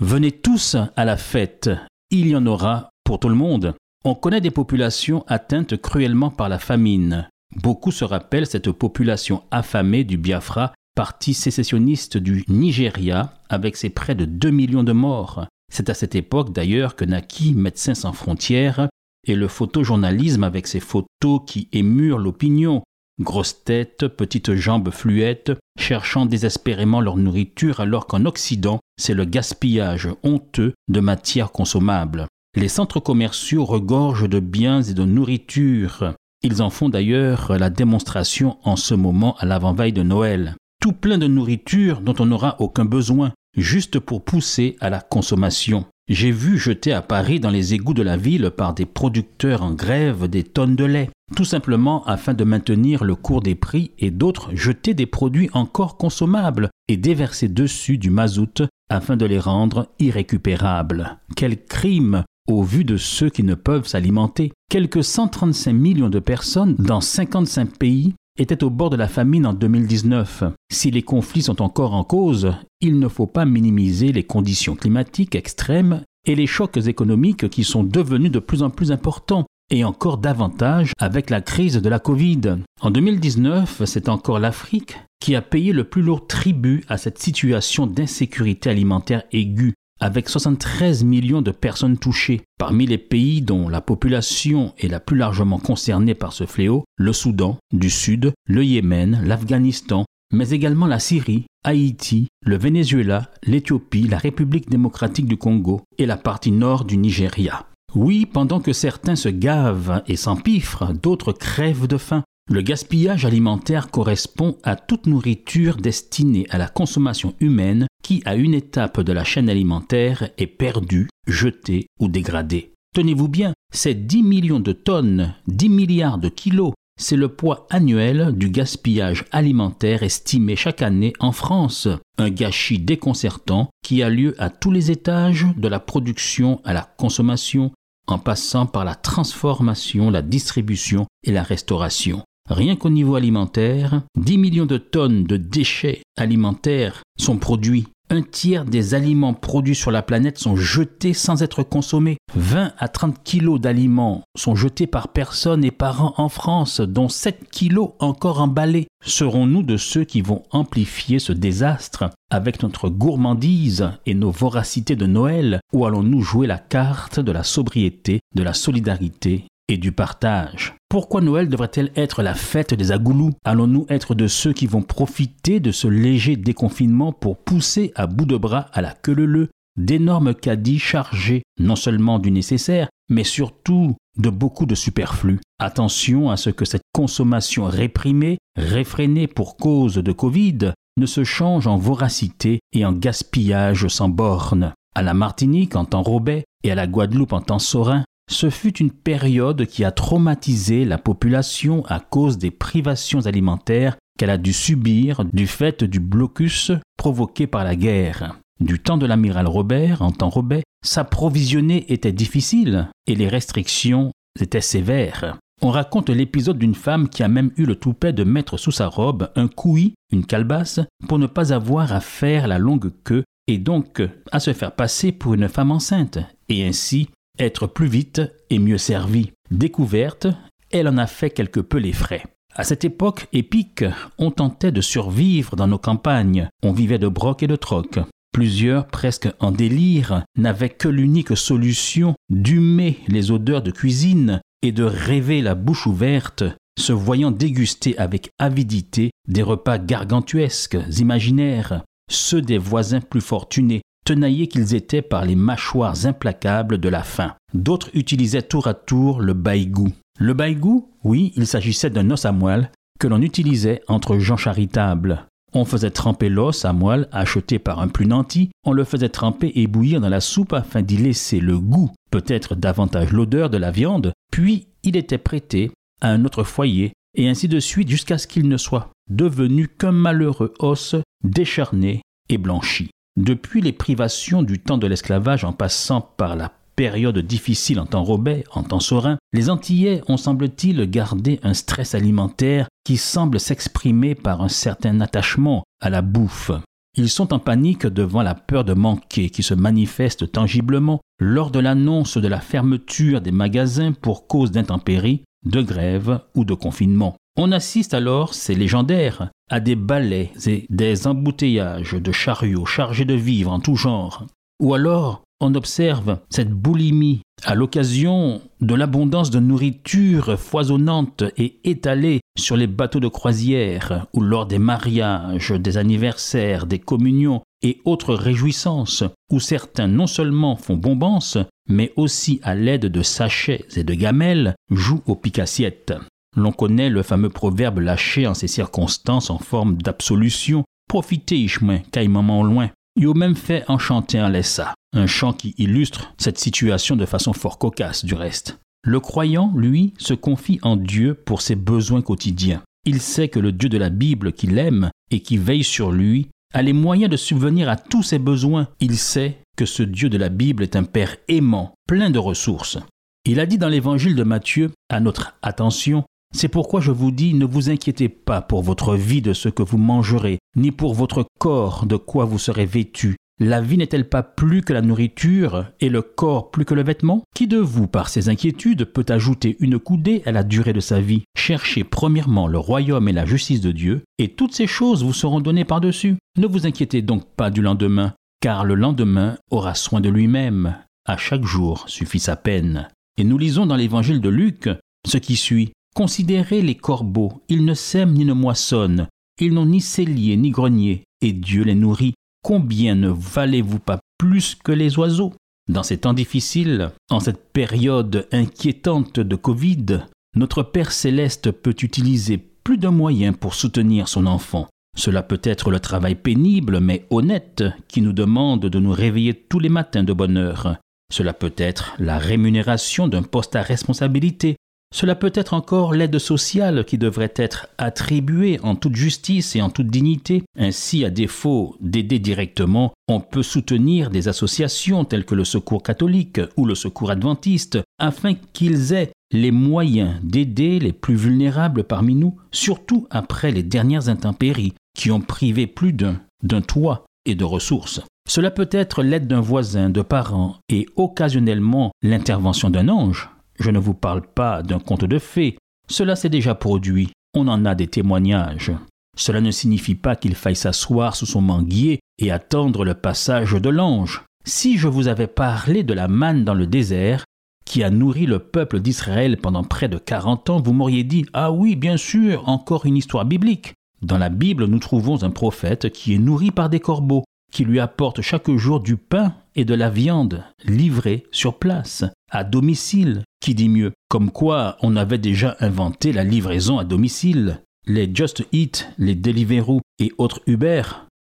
Venez tous à la fête. Il y en aura pour tout le monde. On connaît des populations atteintes cruellement par la famine. Beaucoup se rappellent cette population affamée du Biafra, parti sécessionniste du Nigeria, avec ses près de 2 millions de morts. C'est à cette époque d'ailleurs que naquit Médecins sans frontières et le photojournalisme avec ses photos qui émurent l'opinion, grosses têtes, petites jambes fluettes, cherchant désespérément leur nourriture alors qu'en Occident, c'est le gaspillage honteux de matières consommables. Les centres commerciaux regorgent de biens et de nourriture. Ils en font d'ailleurs la démonstration en ce moment à l'avant-veille de Noël. Tout plein de nourriture dont on n'aura aucun besoin, juste pour pousser à la consommation. J'ai vu jeter à Paris dans les égouts de la ville par des producteurs en grève des tonnes de lait, tout simplement afin de maintenir le cours des prix et d'autres jeter des produits encore consommables et déverser dessus du mazout afin de les rendre irrécupérables. Quel crime au vu de ceux qui ne peuvent s'alimenter. Quelques 135 millions de personnes dans 55 pays étaient au bord de la famine en 2019. Si les conflits sont encore en cause, il ne faut pas minimiser les conditions climatiques extrêmes et les chocs économiques qui sont devenus de plus en plus importants et encore davantage avec la crise de la Covid. En 2019, c'est encore l'Afrique qui a payé le plus lourd tribut à cette situation d'insécurité alimentaire aiguë avec 73 millions de personnes touchées. Parmi les pays dont la population est la plus largement concernée par ce fléau, le Soudan du Sud, le Yémen, l'Afghanistan, mais également la Syrie, Haïti, le Venezuela, l'Éthiopie, la République démocratique du Congo et la partie nord du Nigeria. Oui, pendant que certains se gavent et s'empiffrent, d'autres crèvent de faim. Le gaspillage alimentaire correspond à toute nourriture destinée à la consommation humaine qui, à une étape de la chaîne alimentaire, est perdue, jetée ou dégradée. Tenez-vous bien, c'est 10 millions de tonnes, 10 milliards de kilos, c'est le poids annuel du gaspillage alimentaire estimé chaque année en France. Un gâchis déconcertant qui a lieu à tous les étages de la production à la consommation, en passant par la transformation, la distribution et la restauration. Rien qu'au niveau alimentaire, 10 millions de tonnes de déchets alimentaires sont produits un tiers des aliments produits sur la planète sont jetés sans être consommés. 20 à 30 kilos d'aliments sont jetés par personne et par an en France, dont 7 kilos encore emballés. Serons-nous de ceux qui vont amplifier ce désastre avec notre gourmandise et nos voracités de Noël ou allons-nous jouer la carte de la sobriété, de la solidarité et du partage. Pourquoi Noël devrait-elle être la fête des agoulous? Allons-nous être de ceux qui vont profiter de ce léger déconfinement pour pousser à bout de bras à la queue leu d'énormes caddies chargés non seulement du nécessaire, mais surtout de beaucoup de superflu. Attention à ce que cette consommation réprimée, réfrénée pour cause de Covid, ne se change en voracité et en gaspillage sans borne. À la Martinique en temps Robet et à la Guadeloupe en temps Sorin, ce fut une période qui a traumatisé la population à cause des privations alimentaires qu'elle a dû subir du fait du blocus provoqué par la guerre. Du temps de l'amiral Robert, en temps Robert, s'approvisionner était difficile et les restrictions étaient sévères. On raconte l'épisode d'une femme qui a même eu le toupet de mettre sous sa robe un couilly, une calebasse, pour ne pas avoir à faire la longue queue et donc à se faire passer pour une femme enceinte, et ainsi être plus vite et mieux servi. Découverte, elle en a fait quelque peu les frais. À cette époque épique, on tentait de survivre dans nos campagnes, on vivait de broc et de troc. Plusieurs, presque en délire, n'avaient que l'unique solution d'humer les odeurs de cuisine et de rêver la bouche ouverte, se voyant déguster avec avidité des repas gargantuesques, imaginaires, ceux des voisins plus fortunés, tenaillés qu'ils étaient par les mâchoires implacables de la faim. D'autres utilisaient tour à tour le baïgou. Le baïgou, oui, il s'agissait d'un os à moelle que l'on utilisait entre gens charitables. On faisait tremper l'os à moelle acheté par un plus nanti, on le faisait tremper et bouillir dans la soupe afin d'y laisser le goût, peut-être davantage l'odeur de la viande, puis il était prêté à un autre foyer, et ainsi de suite jusqu'à ce qu'il ne soit devenu qu'un malheureux os décharné et blanchi. Depuis les privations du temps de l'esclavage en passant par la période difficile en temps Robert, en temps Saurin, les Antillais ont semble-t-il gardé un stress alimentaire qui semble s'exprimer par un certain attachement à la bouffe. Ils sont en panique devant la peur de manquer qui se manifeste tangiblement lors de l'annonce de la fermeture des magasins pour cause d'intempéries, de grève ou de confinement. On assiste alors, c'est légendaire, à des balais et des embouteillages de chariots chargés de vivres en tout genre, ou alors on observe cette boulimie à l'occasion de l'abondance de nourriture foisonnante et étalée sur les bateaux de croisière ou lors des mariages, des anniversaires, des communions et autres réjouissances, où certains non seulement font bombance, mais aussi à l'aide de sachets et de gamelles jouent au picassiette. L'on connaît le fameux proverbe lâché en ces circonstances en forme d'absolution Profitez, Ishmael, caille maman loin. Il a même fait enchanter un laissa un chant qui illustre cette situation de façon fort cocasse du reste. Le croyant, lui, se confie en Dieu pour ses besoins quotidiens. Il sait que le Dieu de la Bible qu'il aime et qui veille sur lui a les moyens de subvenir à tous ses besoins. Il sait que ce Dieu de la Bible est un Père aimant, plein de ressources. Il a dit dans l'évangile de Matthieu, à notre attention, c'est pourquoi je vous dis, ne vous inquiétez pas pour votre vie de ce que vous mangerez, ni pour votre corps de quoi vous serez vêtu. La vie n'est-elle pas plus que la nourriture et le corps plus que le vêtement? Qui de vous, par ses inquiétudes, peut ajouter une coudée à la durée de sa vie? Cherchez premièrement le royaume et la justice de Dieu, et toutes ces choses vous seront données par-dessus. Ne vous inquiétez donc pas du lendemain, car le lendemain aura soin de lui-même. À chaque jour suffit sa peine. Et nous lisons dans l'évangile de Luc ce qui suit. Considérez les corbeaux, ils ne sèment ni ne moissonnent, ils n'ont ni cellier ni grenier, et Dieu les nourrit combien ne valez-vous pas plus que les oiseaux? Dans ces temps difficiles, en cette période inquiétante de Covid, notre Père céleste peut utiliser plus de moyens pour soutenir son enfant. Cela peut être le travail pénible mais honnête qui nous demande de nous réveiller tous les matins de bonne heure. Cela peut être la rémunération d'un poste à responsabilité cela peut être encore l'aide sociale qui devrait être attribuée en toute justice et en toute dignité. Ainsi, à défaut d'aider directement, on peut soutenir des associations telles que le Secours catholique ou le Secours adventiste afin qu'ils aient les moyens d'aider les plus vulnérables parmi nous, surtout après les dernières intempéries qui ont privé plus d'un d'un toit et de ressources. Cela peut être l'aide d'un voisin, de parents et occasionnellement l'intervention d'un ange je ne vous parle pas d'un conte de fées, cela s'est déjà produit, on en a des témoignages. Cela ne signifie pas qu'il faille s'asseoir sous son manguier et attendre le passage de l'ange. Si je vous avais parlé de la manne dans le désert, qui a nourri le peuple d'Israël pendant près de quarante ans, vous m'auriez dit Ah oui, bien sûr, encore une histoire biblique. Dans la Bible, nous trouvons un prophète qui est nourri par des corbeaux, qui lui apportent chaque jour du pain et de la viande livrés sur place, à domicile, qui dit mieux, comme quoi on avait déjà inventé la livraison à domicile. Les Just Eat, les Deliveroo et autres Uber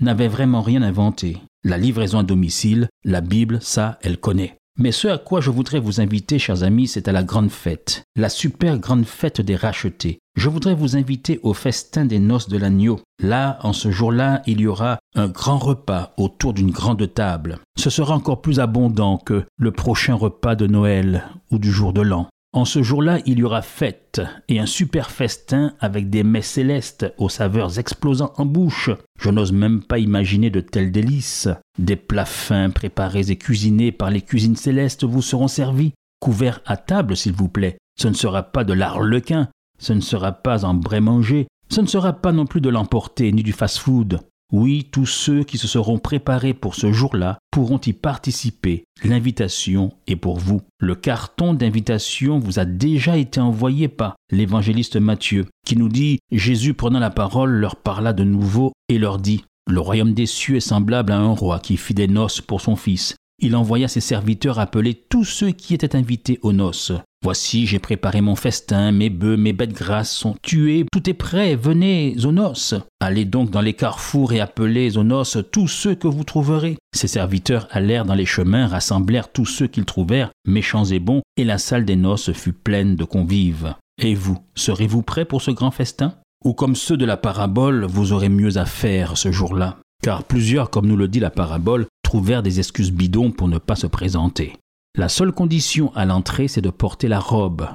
n'avaient vraiment rien inventé. La livraison à domicile, la Bible, ça, elle connaît. Mais ce à quoi je voudrais vous inviter, chers amis, c'est à la grande fête, la super grande fête des rachetés. Je voudrais vous inviter au festin des noces de l'agneau. Là, en ce jour-là, il y aura un grand repas autour d'une grande table. Ce sera encore plus abondant que le prochain repas de Noël ou du jour de l'an. En ce jour-là, il y aura fête et un super festin avec des mets célestes aux saveurs explosant en bouche. Je n'ose même pas imaginer de tels délices. Des plats fins préparés et cuisinés par les cuisines célestes vous seront servis. Couverts à table, s'il vous plaît. Ce ne sera pas de l'arlequin, ce ne sera pas en brais manger, ce ne sera pas non plus de l'emporter ni du fast-food. Oui, tous ceux qui se seront préparés pour ce jour-là pourront y participer. L'invitation est pour vous. Le carton d'invitation vous a déjà été envoyé par l'évangéliste Matthieu, qui nous dit Jésus prenant la parole leur parla de nouveau et leur dit Le royaume des cieux est semblable à un roi qui fit des noces pour son fils. Il envoya ses serviteurs appeler tous ceux qui étaient invités aux noces. Voici, j'ai préparé mon festin, mes bœufs, mes bêtes grasses sont tués, tout est prêt, venez aux noces. Allez donc dans les carrefours et appelez aux noces tous ceux que vous trouverez. Ses serviteurs allèrent dans les chemins, rassemblèrent tous ceux qu'ils trouvèrent, méchants et bons, et la salle des noces fut pleine de convives. Et vous, serez-vous prêts pour ce grand festin? Ou comme ceux de la parabole, vous aurez mieux à faire ce jour-là Car plusieurs, comme nous le dit la parabole, trouvèrent des excuses bidons pour ne pas se présenter. La seule condition à l'entrée, c'est de porter la robe,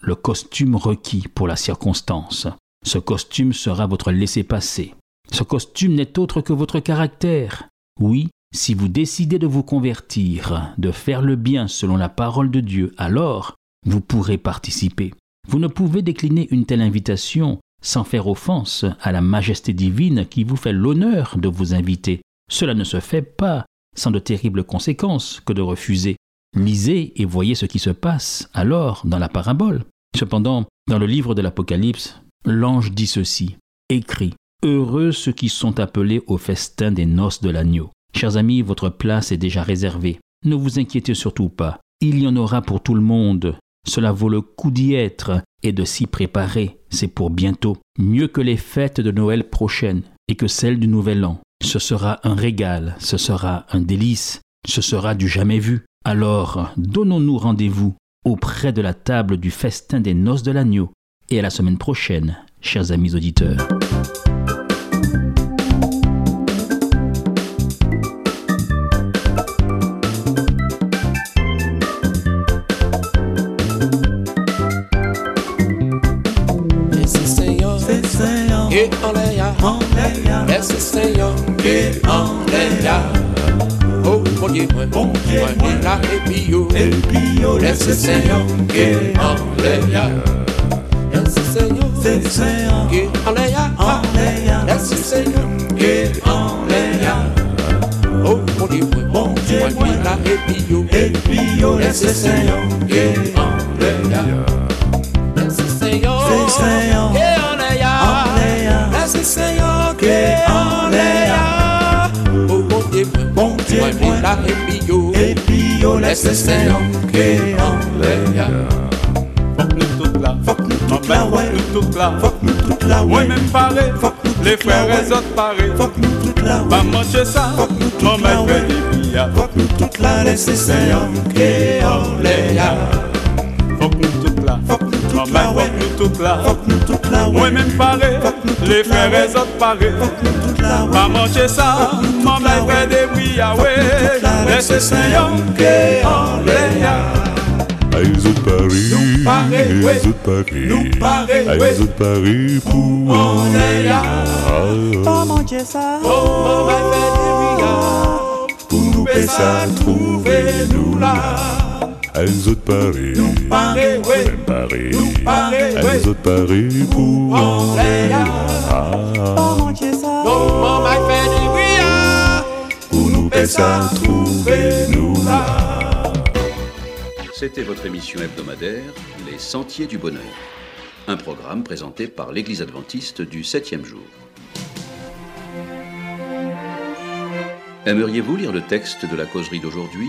le costume requis pour la circonstance. Ce costume sera votre laissez-passer. Ce costume n'est autre que votre caractère. Oui, si vous décidez de vous convertir, de faire le bien selon la parole de Dieu, alors vous pourrez participer. Vous ne pouvez décliner une telle invitation sans faire offense à la majesté divine qui vous fait l'honneur de vous inviter. Cela ne se fait pas sans de terribles conséquences que de refuser. Lisez et voyez ce qui se passe alors dans la parabole. Cependant, dans le livre de l'Apocalypse, l'ange dit ceci. Écrit. Heureux ceux qui sont appelés au festin des noces de l'agneau. Chers amis, votre place est déjà réservée. Ne vous inquiétez surtout pas. Il y en aura pour tout le monde. Cela vaut le coup d'y être et de s'y préparer. C'est pour bientôt. Mieux que les fêtes de Noël prochaines et que celles du Nouvel An. Ce sera un régal, ce sera un délice, ce sera du jamais vu. Alors, donnons-nous rendez-vous auprès de la table du festin des noces de l'agneau et à la semaine prochaine, chers amis auditeurs. Et en l'air, laisse le Seigneur, c'est le Seigneur, et en l'air, en l'air, laisse le Seigneur, et en l'air. Oh, mon Dieu, bon Dieu, moi, en l'air, laisse le Seigneur, c'est le Seigneur, et en l'air, laisse le Seigneur, et en l'air. Oh, mon Dieu, bon Dieu, moi, là, et Este se yon ki an le ya Fok nou tout la, fok nou tout la, fok nou tout la Fok nou tout la, mwen men pare, fok nou tout la Le frère et zot pare, fok nou tout la Ba manche sa, fok nou tout la, mwen men pedi ya Fok nou tout la, este se yon ki an le ya Fok nou tout la, fok nou tout la Maman là, là, là, là, parler. Faut que nous toutes là, ouais. Pas manger ça, Faut que nous toutes maman là, fait ouais. des billets. Faut que nous toutes là, Laisse laisse le le Seigneur, Seigneur, et en l'air. Les autres Paris, Nous parer, les ouais. autres Paris, Nous parer, les ouais. autres Paris pour En l'air. Ah, manger ça. Oh, maman fait des billets. pour nous Fais ça, trouvez-nous là. les autres Paris, Parer, ouais. les Paris, Nous parer, ouais. les autres Paris pour. Ah, Oh, maman fait pour nous ça, trouvez-nous là. C'était votre émission hebdomadaire Les Sentiers du Bonheur, un programme présenté par l'Église adventiste du septième jour. Aimeriez-vous lire le texte de la causerie d'aujourd'hui?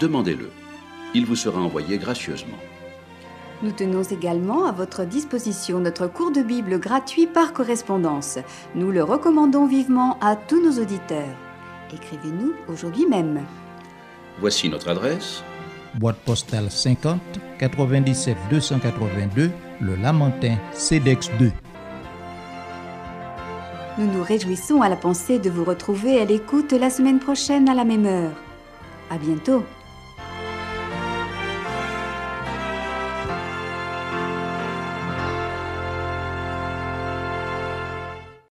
Demandez-le. Il vous sera envoyé gracieusement. Nous tenons également à votre disposition notre cours de Bible gratuit par correspondance. Nous le recommandons vivement à tous nos auditeurs. Écrivez-nous aujourd'hui même. Voici notre adresse boîte postale 50 97 282, le Lamentin, CEDEX 2. Nous nous réjouissons à la pensée de vous retrouver à l'écoute la semaine prochaine à la même heure. À bientôt.